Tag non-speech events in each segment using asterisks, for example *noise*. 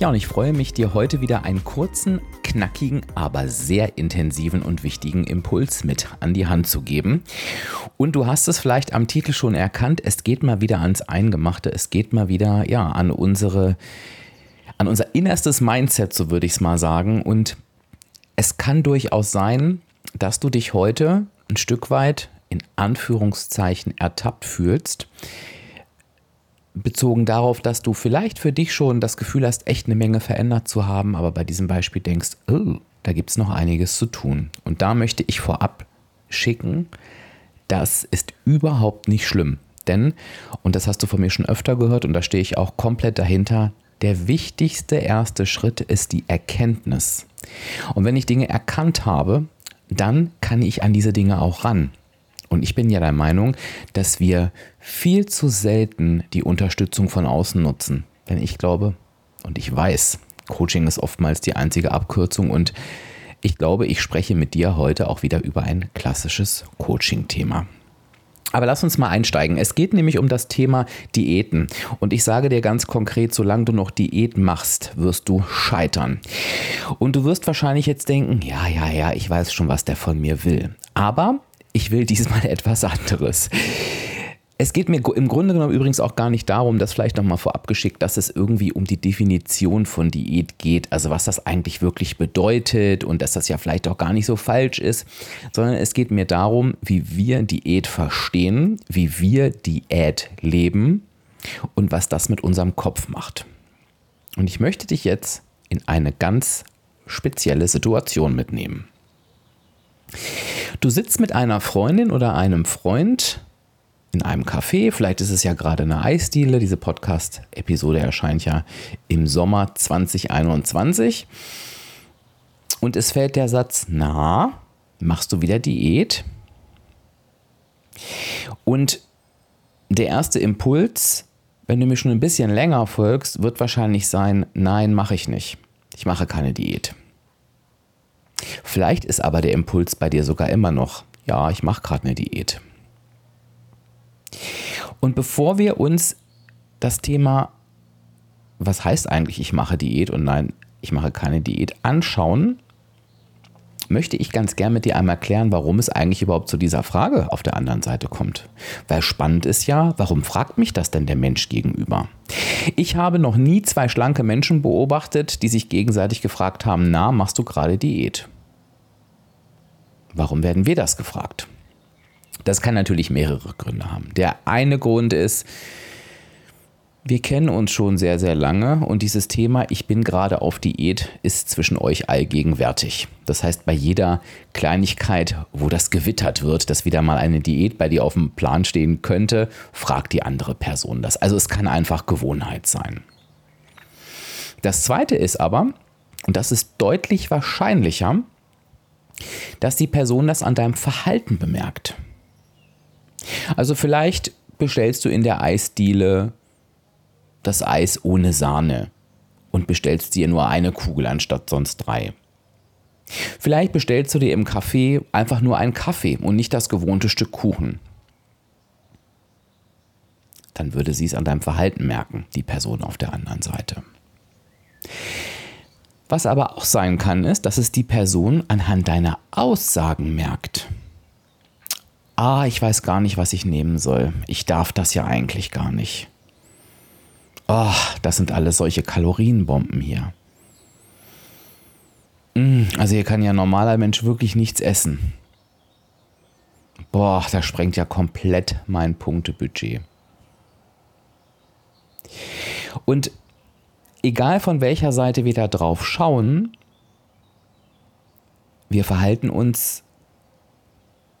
Ja, und ich freue mich, dir heute wieder einen kurzen, knackigen, aber sehr intensiven und wichtigen Impuls mit an die Hand zu geben. Und du hast es vielleicht am Titel schon erkannt, es geht mal wieder ans Eingemachte, es geht mal wieder ja, an unsere an unser innerstes Mindset, so würde ich es mal sagen. Und es kann durchaus sein, dass du dich heute ein Stück weit in Anführungszeichen ertappt fühlst, bezogen darauf, dass du vielleicht für dich schon das Gefühl hast, echt eine Menge verändert zu haben, aber bei diesem Beispiel denkst, oh, da gibt es noch einiges zu tun. Und da möchte ich vorab schicken, das ist überhaupt nicht schlimm. Denn, und das hast du von mir schon öfter gehört und da stehe ich auch komplett dahinter, der wichtigste erste Schritt ist die Erkenntnis. Und wenn ich Dinge erkannt habe, dann kann ich an diese Dinge auch ran. Und ich bin ja der Meinung, dass wir viel zu selten die Unterstützung von außen nutzen. Denn ich glaube und ich weiß, Coaching ist oftmals die einzige Abkürzung und ich glaube, ich spreche mit dir heute auch wieder über ein klassisches Coaching-Thema. Aber lass uns mal einsteigen. Es geht nämlich um das Thema Diäten. Und ich sage dir ganz konkret, solange du noch Diät machst, wirst du scheitern. Und du wirst wahrscheinlich jetzt denken, ja, ja, ja, ich weiß schon, was der von mir will. Aber ich will diesmal *laughs* etwas anderes. Es geht mir im Grunde genommen übrigens auch gar nicht darum, das vielleicht nochmal vorab geschickt, dass es irgendwie um die Definition von Diät geht, also was das eigentlich wirklich bedeutet und dass das ja vielleicht auch gar nicht so falsch ist, sondern es geht mir darum, wie wir Diät verstehen, wie wir Diät leben und was das mit unserem Kopf macht. Und ich möchte dich jetzt in eine ganz spezielle Situation mitnehmen. Du sitzt mit einer Freundin oder einem Freund in einem Café, vielleicht ist es ja gerade eine Eisdiele. Diese Podcast-Episode erscheint ja im Sommer 2021. Und es fällt der Satz, na, machst du wieder Diät? Und der erste Impuls, wenn du mir schon ein bisschen länger folgst, wird wahrscheinlich sein, nein, mache ich nicht. Ich mache keine Diät. Vielleicht ist aber der Impuls bei dir sogar immer noch, ja, ich mache gerade eine Diät. Und bevor wir uns das Thema, was heißt eigentlich, ich mache Diät und nein, ich mache keine Diät, anschauen, möchte ich ganz gern mit dir einmal klären, warum es eigentlich überhaupt zu dieser Frage auf der anderen Seite kommt. Weil spannend ist ja, warum fragt mich das denn der Mensch gegenüber? Ich habe noch nie zwei schlanke Menschen beobachtet, die sich gegenseitig gefragt haben, na, machst du gerade Diät? Warum werden wir das gefragt? Das kann natürlich mehrere Gründe haben. Der eine Grund ist, wir kennen uns schon sehr, sehr lange und dieses Thema, ich bin gerade auf Diät, ist zwischen euch allgegenwärtig. Das heißt, bei jeder Kleinigkeit, wo das gewittert wird, dass wieder mal eine Diät bei dir auf dem Plan stehen könnte, fragt die andere Person das. Also es kann einfach Gewohnheit sein. Das Zweite ist aber, und das ist deutlich wahrscheinlicher, dass die Person das an deinem Verhalten bemerkt. Also vielleicht bestellst du in der Eisdiele das Eis ohne Sahne und bestellst dir nur eine Kugel anstatt sonst drei. Vielleicht bestellst du dir im Café einfach nur einen Kaffee und nicht das gewohnte Stück Kuchen. Dann würde sie es an deinem Verhalten merken, die Person auf der anderen Seite. Was aber auch sein kann, ist, dass es die Person anhand deiner Aussagen merkt ah, ich weiß gar nicht, was ich nehmen soll. Ich darf das ja eigentlich gar nicht. Oh, das sind alles solche Kalorienbomben hier. Mm, also hier kann ja ein normaler Mensch wirklich nichts essen. Boah, das sprengt ja komplett mein Punktebudget. Und egal von welcher Seite wir da drauf schauen, wir verhalten uns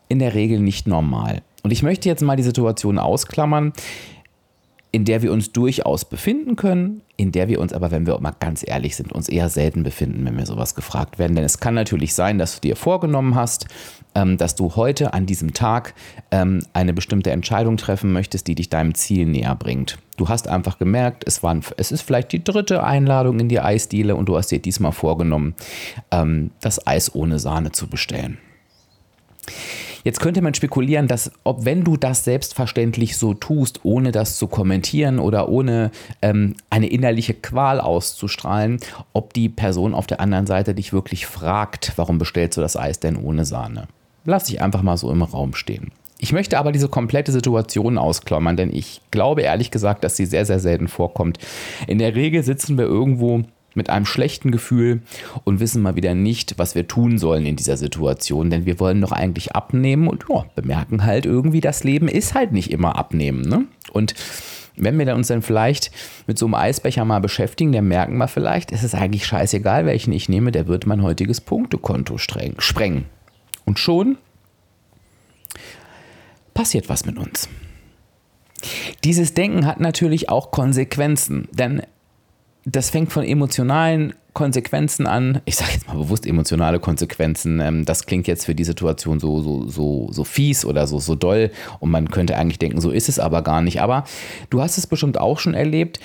in der Regel nicht normal. Und ich möchte jetzt mal die Situation ausklammern. In der wir uns durchaus befinden können, in der wir uns aber, wenn wir mal ganz ehrlich sind, uns eher selten befinden, wenn wir sowas gefragt werden. Denn es kann natürlich sein, dass du dir vorgenommen hast, ähm, dass du heute an diesem Tag ähm, eine bestimmte Entscheidung treffen möchtest, die dich deinem Ziel näher bringt. Du hast einfach gemerkt, es, waren, es ist vielleicht die dritte Einladung in die Eisdiele und du hast dir diesmal vorgenommen, ähm, das Eis ohne Sahne zu bestellen. Jetzt könnte man spekulieren, dass ob wenn du das selbstverständlich so tust, ohne das zu kommentieren oder ohne ähm, eine innerliche Qual auszustrahlen, ob die Person auf der anderen Seite dich wirklich fragt, warum bestellst du das Eis denn ohne Sahne? Lass ich einfach mal so im Raum stehen. Ich möchte aber diese komplette Situation ausklammern, denn ich glaube ehrlich gesagt, dass sie sehr, sehr selten vorkommt. In der Regel sitzen wir irgendwo mit einem schlechten Gefühl und wissen mal wieder nicht, was wir tun sollen in dieser Situation, denn wir wollen doch eigentlich abnehmen und ja, bemerken halt irgendwie, das Leben ist halt nicht immer abnehmen. Ne? Und wenn wir uns dann vielleicht mit so einem Eisbecher mal beschäftigen, dann merken wir vielleicht, es ist eigentlich scheißegal, welchen ich nehme, der wird mein heutiges Punktekonto sprengen. Und schon passiert was mit uns. Dieses Denken hat natürlich auch Konsequenzen, denn das fängt von emotionalen Konsequenzen an. Ich sage jetzt mal bewusst emotionale Konsequenzen. Ähm, das klingt jetzt für die Situation so, so, so, so fies oder so, so doll. Und man könnte eigentlich denken, so ist es aber gar nicht. Aber du hast es bestimmt auch schon erlebt,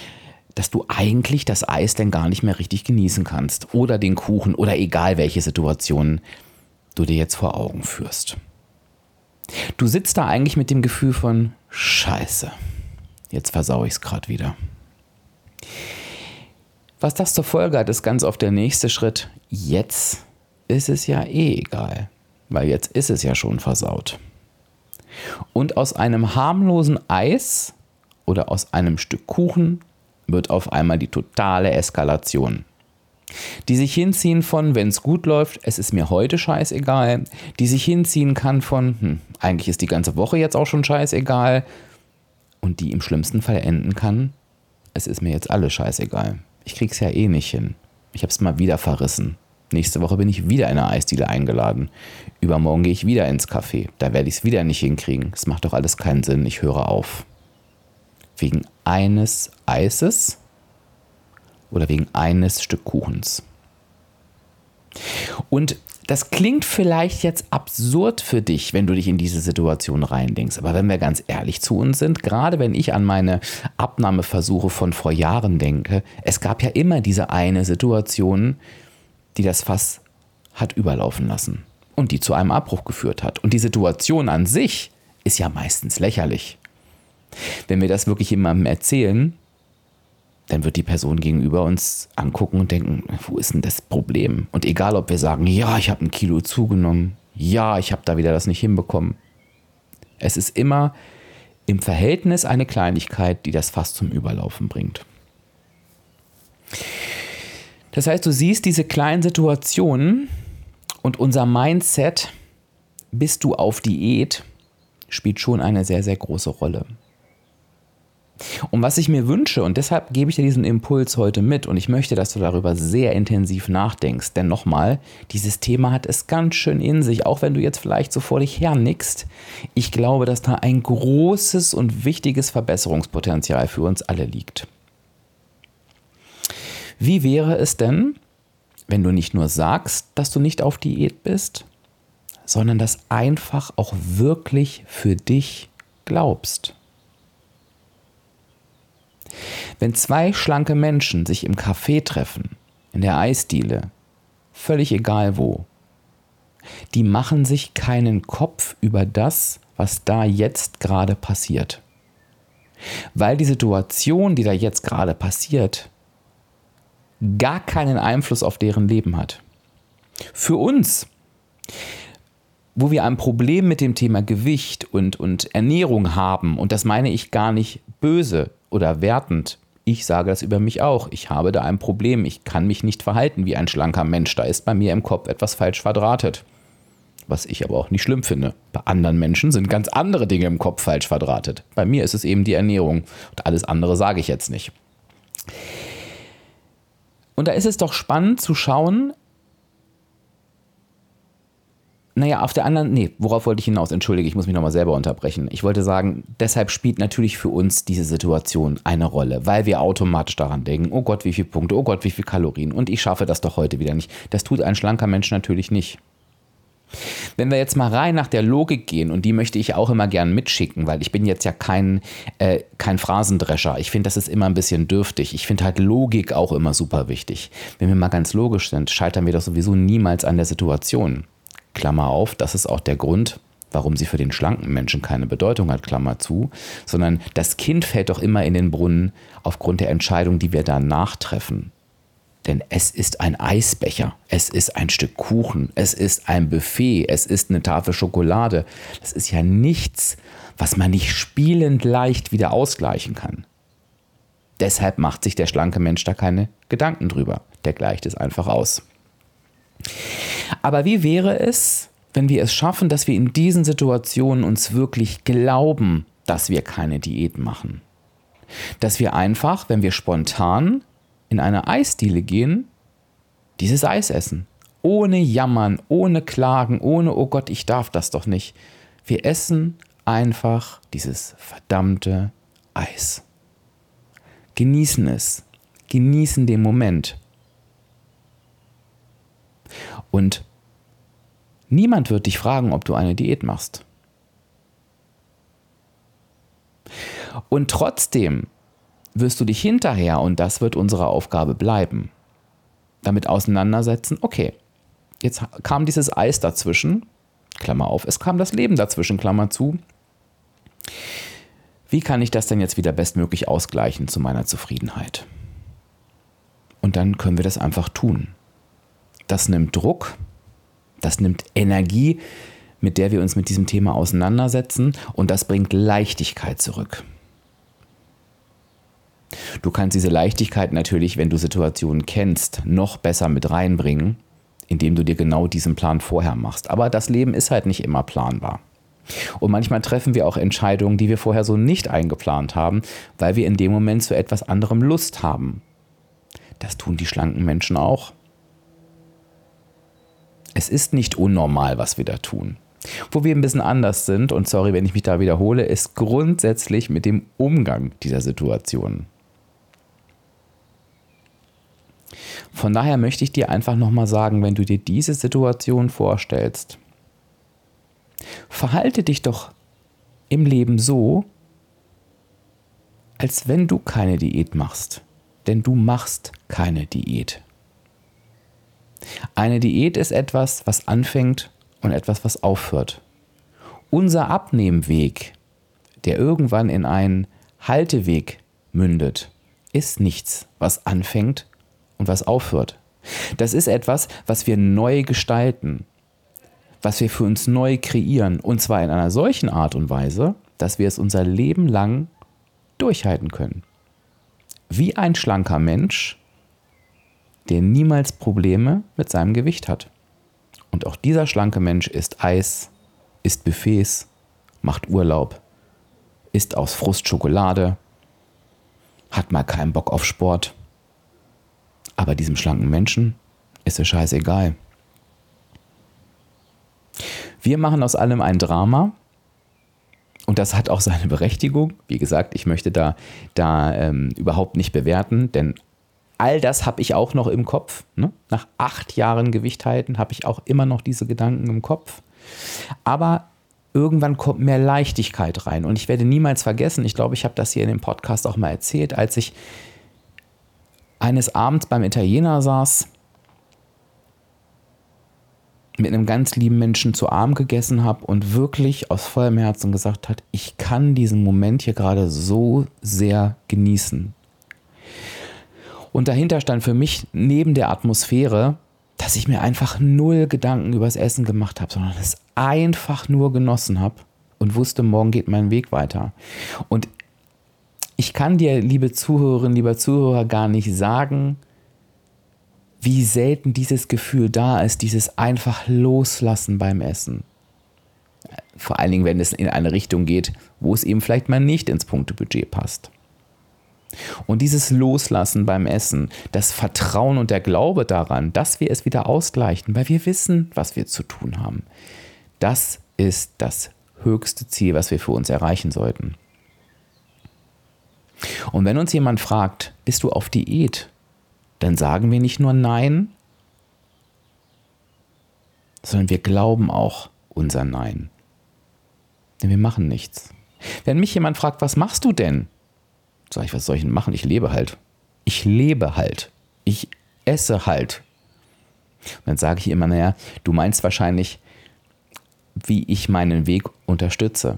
dass du eigentlich das Eis denn gar nicht mehr richtig genießen kannst. Oder den Kuchen oder egal welche Situation du dir jetzt vor Augen führst. Du sitzt da eigentlich mit dem Gefühl von Scheiße. Jetzt versau ich es gerade wieder. Was das zur Folge hat, ist ganz oft der nächste Schritt. Jetzt ist es ja eh egal, weil jetzt ist es ja schon versaut. Und aus einem harmlosen Eis oder aus einem Stück Kuchen wird auf einmal die totale Eskalation. Die sich hinziehen von, wenn es gut läuft, es ist mir heute scheißegal. Die sich hinziehen kann von, hm, eigentlich ist die ganze Woche jetzt auch schon scheißegal. Und die im schlimmsten Fall enden kann, es ist mir jetzt alles scheißegal ich krieg's ja eh nicht hin. Ich hab's mal wieder verrissen. Nächste Woche bin ich wieder in eine Eisdiele eingeladen. Übermorgen gehe ich wieder ins Café. Da werde ich es wieder nicht hinkriegen. Es macht doch alles keinen Sinn. Ich höre auf. Wegen eines Eises oder wegen eines Stück Kuchens. Und das klingt vielleicht jetzt absurd für dich, wenn du dich in diese Situation reindenkst. Aber wenn wir ganz ehrlich zu uns sind, gerade wenn ich an meine Abnahmeversuche von vor Jahren denke, es gab ja immer diese eine Situation, die das Fass hat überlaufen lassen und die zu einem Abbruch geführt hat. Und die Situation an sich ist ja meistens lächerlich. Wenn wir das wirklich jemandem erzählen, dann wird die Person gegenüber uns angucken und denken, wo ist denn das Problem? Und egal, ob wir sagen, ja, ich habe ein Kilo zugenommen, ja, ich habe da wieder das nicht hinbekommen. Es ist immer im Verhältnis eine Kleinigkeit, die das fast zum Überlaufen bringt. Das heißt, du siehst diese kleinen Situationen und unser Mindset, bist du auf Diät, spielt schon eine sehr, sehr große Rolle. Und was ich mir wünsche, und deshalb gebe ich dir diesen Impuls heute mit, und ich möchte, dass du darüber sehr intensiv nachdenkst, denn nochmal, dieses Thema hat es ganz schön in sich, auch wenn du jetzt vielleicht so vor dich hernickst. Ich glaube, dass da ein großes und wichtiges Verbesserungspotenzial für uns alle liegt. Wie wäre es denn, wenn du nicht nur sagst, dass du nicht auf Diät bist, sondern das einfach auch wirklich für dich glaubst? Wenn zwei schlanke Menschen sich im Café treffen, in der Eisdiele, völlig egal wo, die machen sich keinen Kopf über das, was da jetzt gerade passiert. Weil die Situation, die da jetzt gerade passiert, gar keinen Einfluss auf deren Leben hat. Für uns, wo wir ein Problem mit dem Thema Gewicht und, und Ernährung haben, und das meine ich gar nicht böse, oder wertend. Ich sage das über mich auch. Ich habe da ein Problem. Ich kann mich nicht verhalten wie ein schlanker Mensch. Da ist bei mir im Kopf etwas falsch verdrahtet. Was ich aber auch nicht schlimm finde. Bei anderen Menschen sind ganz andere Dinge im Kopf falsch verdrahtet. Bei mir ist es eben die Ernährung. Und alles andere sage ich jetzt nicht. Und da ist es doch spannend zu schauen, naja, auf der anderen, nee, worauf wollte ich hinaus? Entschuldige, ich muss mich nochmal selber unterbrechen. Ich wollte sagen, deshalb spielt natürlich für uns diese Situation eine Rolle, weil wir automatisch daran denken, oh Gott, wie viele Punkte, oh Gott, wie viele Kalorien und ich schaffe das doch heute wieder nicht. Das tut ein schlanker Mensch natürlich nicht. Wenn wir jetzt mal rein nach der Logik gehen, und die möchte ich auch immer gern mitschicken, weil ich bin jetzt ja kein, äh, kein Phrasendrescher. Ich finde, das ist immer ein bisschen dürftig. Ich finde halt Logik auch immer super wichtig. Wenn wir mal ganz logisch sind, scheitern wir doch sowieso niemals an der Situation. Klammer auf, das ist auch der Grund, warum sie für den schlanken Menschen keine Bedeutung hat, Klammer zu, sondern das Kind fällt doch immer in den Brunnen aufgrund der Entscheidung, die wir danach treffen. Denn es ist ein Eisbecher, es ist ein Stück Kuchen, es ist ein Buffet, es ist eine Tafel Schokolade. Das ist ja nichts, was man nicht spielend leicht wieder ausgleichen kann. Deshalb macht sich der schlanke Mensch da keine Gedanken drüber. Der gleicht es einfach aus. Aber wie wäre es, wenn wir es schaffen, dass wir in diesen Situationen uns wirklich glauben, dass wir keine Diät machen? Dass wir einfach, wenn wir spontan in eine Eisdiele gehen, dieses Eis essen. Ohne Jammern, ohne Klagen, ohne, oh Gott, ich darf das doch nicht. Wir essen einfach dieses verdammte Eis. Genießen es. Genießen den Moment. Und niemand wird dich fragen, ob du eine Diät machst. Und trotzdem wirst du dich hinterher, und das wird unsere Aufgabe bleiben, damit auseinandersetzen, okay, jetzt kam dieses Eis dazwischen, Klammer auf, es kam das Leben dazwischen, Klammer zu. Wie kann ich das denn jetzt wieder bestmöglich ausgleichen zu meiner Zufriedenheit? Und dann können wir das einfach tun das nimmt Druck, das nimmt Energie, mit der wir uns mit diesem Thema auseinandersetzen und das bringt Leichtigkeit zurück. Du kannst diese Leichtigkeit natürlich, wenn du Situationen kennst, noch besser mit reinbringen, indem du dir genau diesen Plan vorher machst. Aber das Leben ist halt nicht immer planbar. Und manchmal treffen wir auch Entscheidungen, die wir vorher so nicht eingeplant haben, weil wir in dem Moment zu etwas anderem Lust haben. Das tun die schlanken Menschen auch. Es ist nicht unnormal, was wir da tun. Wo wir ein bisschen anders sind, und sorry, wenn ich mich da wiederhole, ist grundsätzlich mit dem Umgang dieser Situation. Von daher möchte ich dir einfach nochmal sagen, wenn du dir diese Situation vorstellst, verhalte dich doch im Leben so, als wenn du keine Diät machst. Denn du machst keine Diät. Eine Diät ist etwas, was anfängt und etwas, was aufhört. Unser Abnehmweg, der irgendwann in einen Halteweg mündet, ist nichts, was anfängt und was aufhört. Das ist etwas, was wir neu gestalten, was wir für uns neu kreieren, und zwar in einer solchen Art und Weise, dass wir es unser Leben lang durchhalten können. Wie ein schlanker Mensch, der niemals Probleme mit seinem Gewicht hat. Und auch dieser schlanke Mensch isst Eis, isst Buffets, macht Urlaub, isst aus Frust Schokolade, hat mal keinen Bock auf Sport. Aber diesem schlanken Menschen ist es scheißegal. Wir machen aus allem ein Drama und das hat auch seine Berechtigung. Wie gesagt, ich möchte da, da ähm, überhaupt nicht bewerten, denn all das habe ich auch noch im Kopf. Ne? Nach acht Jahren Gewicht halten habe ich auch immer noch diese Gedanken im Kopf. Aber irgendwann kommt mehr Leichtigkeit rein. Und ich werde niemals vergessen, ich glaube, ich habe das hier in dem Podcast auch mal erzählt, als ich eines Abends beim Italiener saß, mit einem ganz lieben Menschen zu Arm gegessen habe und wirklich aus vollem Herzen gesagt hat, ich kann diesen Moment hier gerade so sehr genießen. Und dahinter stand für mich neben der Atmosphäre, dass ich mir einfach null Gedanken übers Essen gemacht habe, sondern es einfach nur genossen habe und wusste, morgen geht mein Weg weiter. Und ich kann dir, liebe Zuhörerinnen, lieber Zuhörer, gar nicht sagen, wie selten dieses Gefühl da ist, dieses einfach Loslassen beim Essen. Vor allen Dingen, wenn es in eine Richtung geht, wo es eben vielleicht mal nicht ins Punktebudget passt. Und dieses Loslassen beim Essen, das Vertrauen und der Glaube daran, dass wir es wieder ausgleichen, weil wir wissen, was wir zu tun haben, Das ist das höchste Ziel, was wir für uns erreichen sollten. Und wenn uns jemand fragt, bist du auf Diät? Dann sagen wir nicht nur Nein, sondern wir glauben auch unser Nein. Denn wir machen nichts. Wenn mich jemand fragt, was machst du denn? Sag ich, was soll ich denn machen? Ich lebe halt. Ich lebe halt. Ich esse halt. Und dann sage ich immer, naja, du meinst wahrscheinlich, wie ich meinen Weg unterstütze.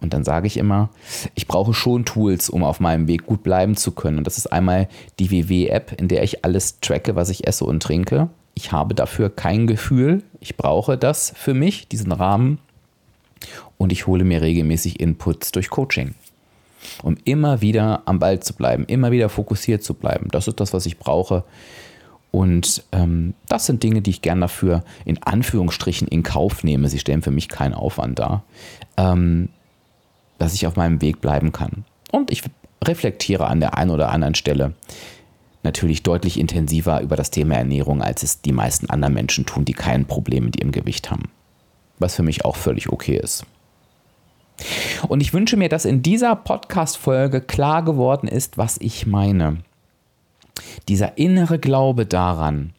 Und dann sage ich immer, ich brauche schon Tools, um auf meinem Weg gut bleiben zu können. Und das ist einmal die WW-App, in der ich alles tracke, was ich esse und trinke. Ich habe dafür kein Gefühl. Ich brauche das für mich, diesen Rahmen. Und ich hole mir regelmäßig Inputs durch Coaching. Um immer wieder am Ball zu bleiben, immer wieder fokussiert zu bleiben. Das ist das, was ich brauche. Und ähm, das sind Dinge, die ich gern dafür in Anführungsstrichen in Kauf nehme. Sie stellen für mich keinen Aufwand dar. Ähm, dass ich auf meinem Weg bleiben kann. Und ich reflektiere an der einen oder anderen Stelle natürlich deutlich intensiver über das Thema Ernährung, als es die meisten anderen Menschen tun, die kein Problem mit ihrem Gewicht haben. Was für mich auch völlig okay ist. Und ich wünsche mir, dass in dieser Podcast-Folge klar geworden ist, was ich meine. Dieser innere Glaube daran,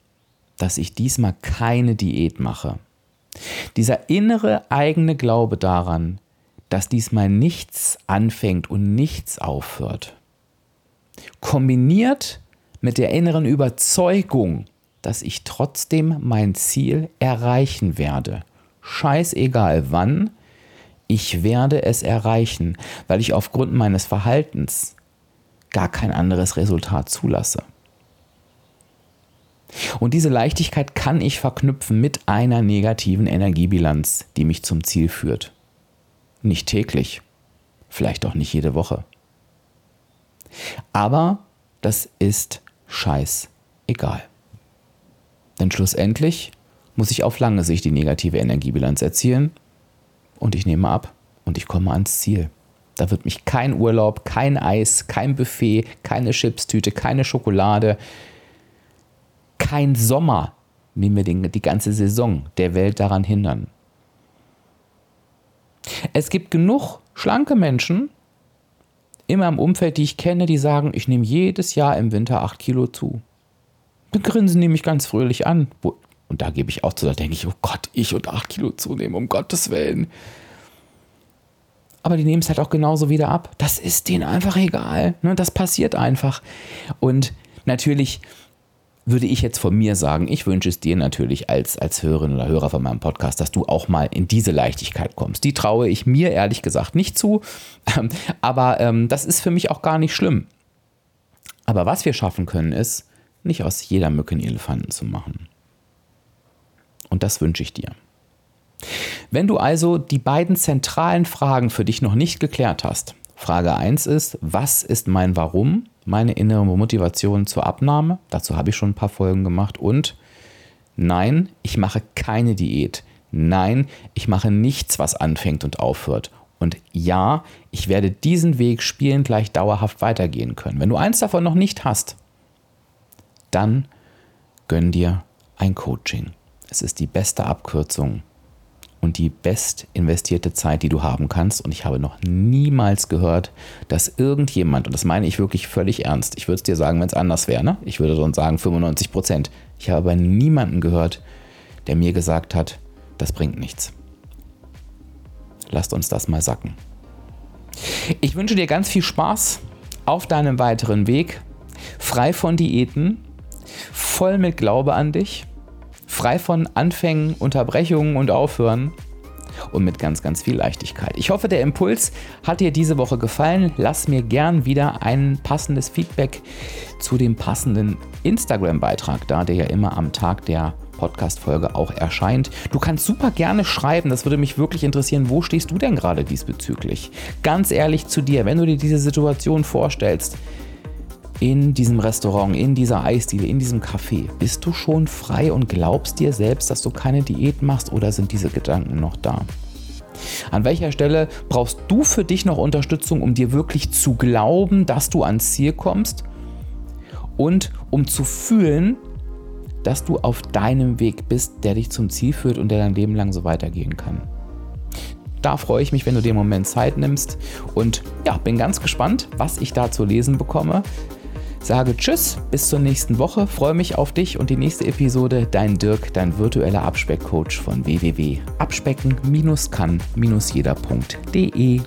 dass ich diesmal keine Diät mache. Dieser innere eigene Glaube daran, dass diesmal nichts anfängt und nichts aufhört. Kombiniert mit der inneren Überzeugung, dass ich trotzdem mein Ziel erreichen werde. Scheißegal wann, ich werde es erreichen, weil ich aufgrund meines Verhaltens gar kein anderes Resultat zulasse. Und diese Leichtigkeit kann ich verknüpfen mit einer negativen Energiebilanz, die mich zum Ziel führt. Nicht täglich, vielleicht auch nicht jede Woche. Aber das ist scheißegal. Denn schlussendlich muss ich auf lange Sicht die negative Energiebilanz erzielen und ich nehme ab und ich komme ans Ziel. Da wird mich kein Urlaub, kein Eis, kein Buffet, keine Chipstüte, keine Schokolade, kein Sommer, nehmen wir die ganze Saison der Welt daran hindern. Es gibt genug schlanke Menschen, immer im Umfeld, die ich kenne, die sagen, ich nehme jedes Jahr im Winter 8 Kilo zu. Dann grinsen die mich ganz fröhlich an. Und da gebe ich auch zu, da denke ich, oh Gott, ich und 8 Kilo zunehmen, um Gottes Willen. Aber die nehmen es halt auch genauso wieder ab. Das ist denen einfach egal. Ne? Das passiert einfach. Und natürlich würde ich jetzt von mir sagen, ich wünsche es dir natürlich als, als Hörerin oder Hörer von meinem Podcast, dass du auch mal in diese Leichtigkeit kommst. Die traue ich mir ehrlich gesagt nicht zu, aber ähm, das ist für mich auch gar nicht schlimm. Aber was wir schaffen können, ist, nicht aus jeder Mücke einen Elefanten zu machen. Und das wünsche ich dir. Wenn du also die beiden zentralen Fragen für dich noch nicht geklärt hast, Frage 1 ist, was ist mein Warum? meine innere Motivation zur Abnahme. Dazu habe ich schon ein paar Folgen gemacht. Und nein, ich mache keine Diät. Nein, ich mache nichts, was anfängt und aufhört. Und ja, ich werde diesen Weg spielend gleich dauerhaft weitergehen können. Wenn du eins davon noch nicht hast, dann gönn dir ein Coaching. Es ist die beste Abkürzung und die best investierte Zeit, die du haben kannst. Und ich habe noch niemals gehört, dass irgendjemand, und das meine ich wirklich völlig ernst, ich würde es dir sagen, wenn es anders wäre, ne? ich würde sonst sagen 95 Prozent. Ich habe aber niemanden gehört, der mir gesagt hat, das bringt nichts. Lasst uns das mal sacken. Ich wünsche dir ganz viel Spaß auf deinem weiteren Weg, frei von Diäten, voll mit Glaube an dich frei von Anfängen, Unterbrechungen und Aufhören und mit ganz, ganz viel Leichtigkeit. Ich hoffe, der Impuls hat dir diese Woche gefallen. Lass mir gern wieder ein passendes Feedback zu dem passenden Instagram-Beitrag da, der ja immer am Tag der Podcast-Folge auch erscheint. Du kannst super gerne schreiben, das würde mich wirklich interessieren. Wo stehst du denn gerade diesbezüglich? Ganz ehrlich zu dir, wenn du dir diese Situation vorstellst, in diesem Restaurant, in dieser Eisdiele, in diesem Café? Bist du schon frei und glaubst dir selbst, dass du keine Diät machst oder sind diese Gedanken noch da? An welcher Stelle brauchst du für dich noch Unterstützung, um dir wirklich zu glauben, dass du ans Ziel kommst und um zu fühlen, dass du auf deinem Weg bist, der dich zum Ziel führt und der dein Leben lang so weitergehen kann? Da freue ich mich, wenn du dir einen Moment Zeit nimmst. Und ja, bin ganz gespannt, was ich da zu lesen bekomme. Sage Tschüss, bis zur nächsten Woche, freue mich auf dich und die nächste Episode. Dein Dirk, dein virtueller Abspeckcoach von www.abspecken-kann-jeder.de.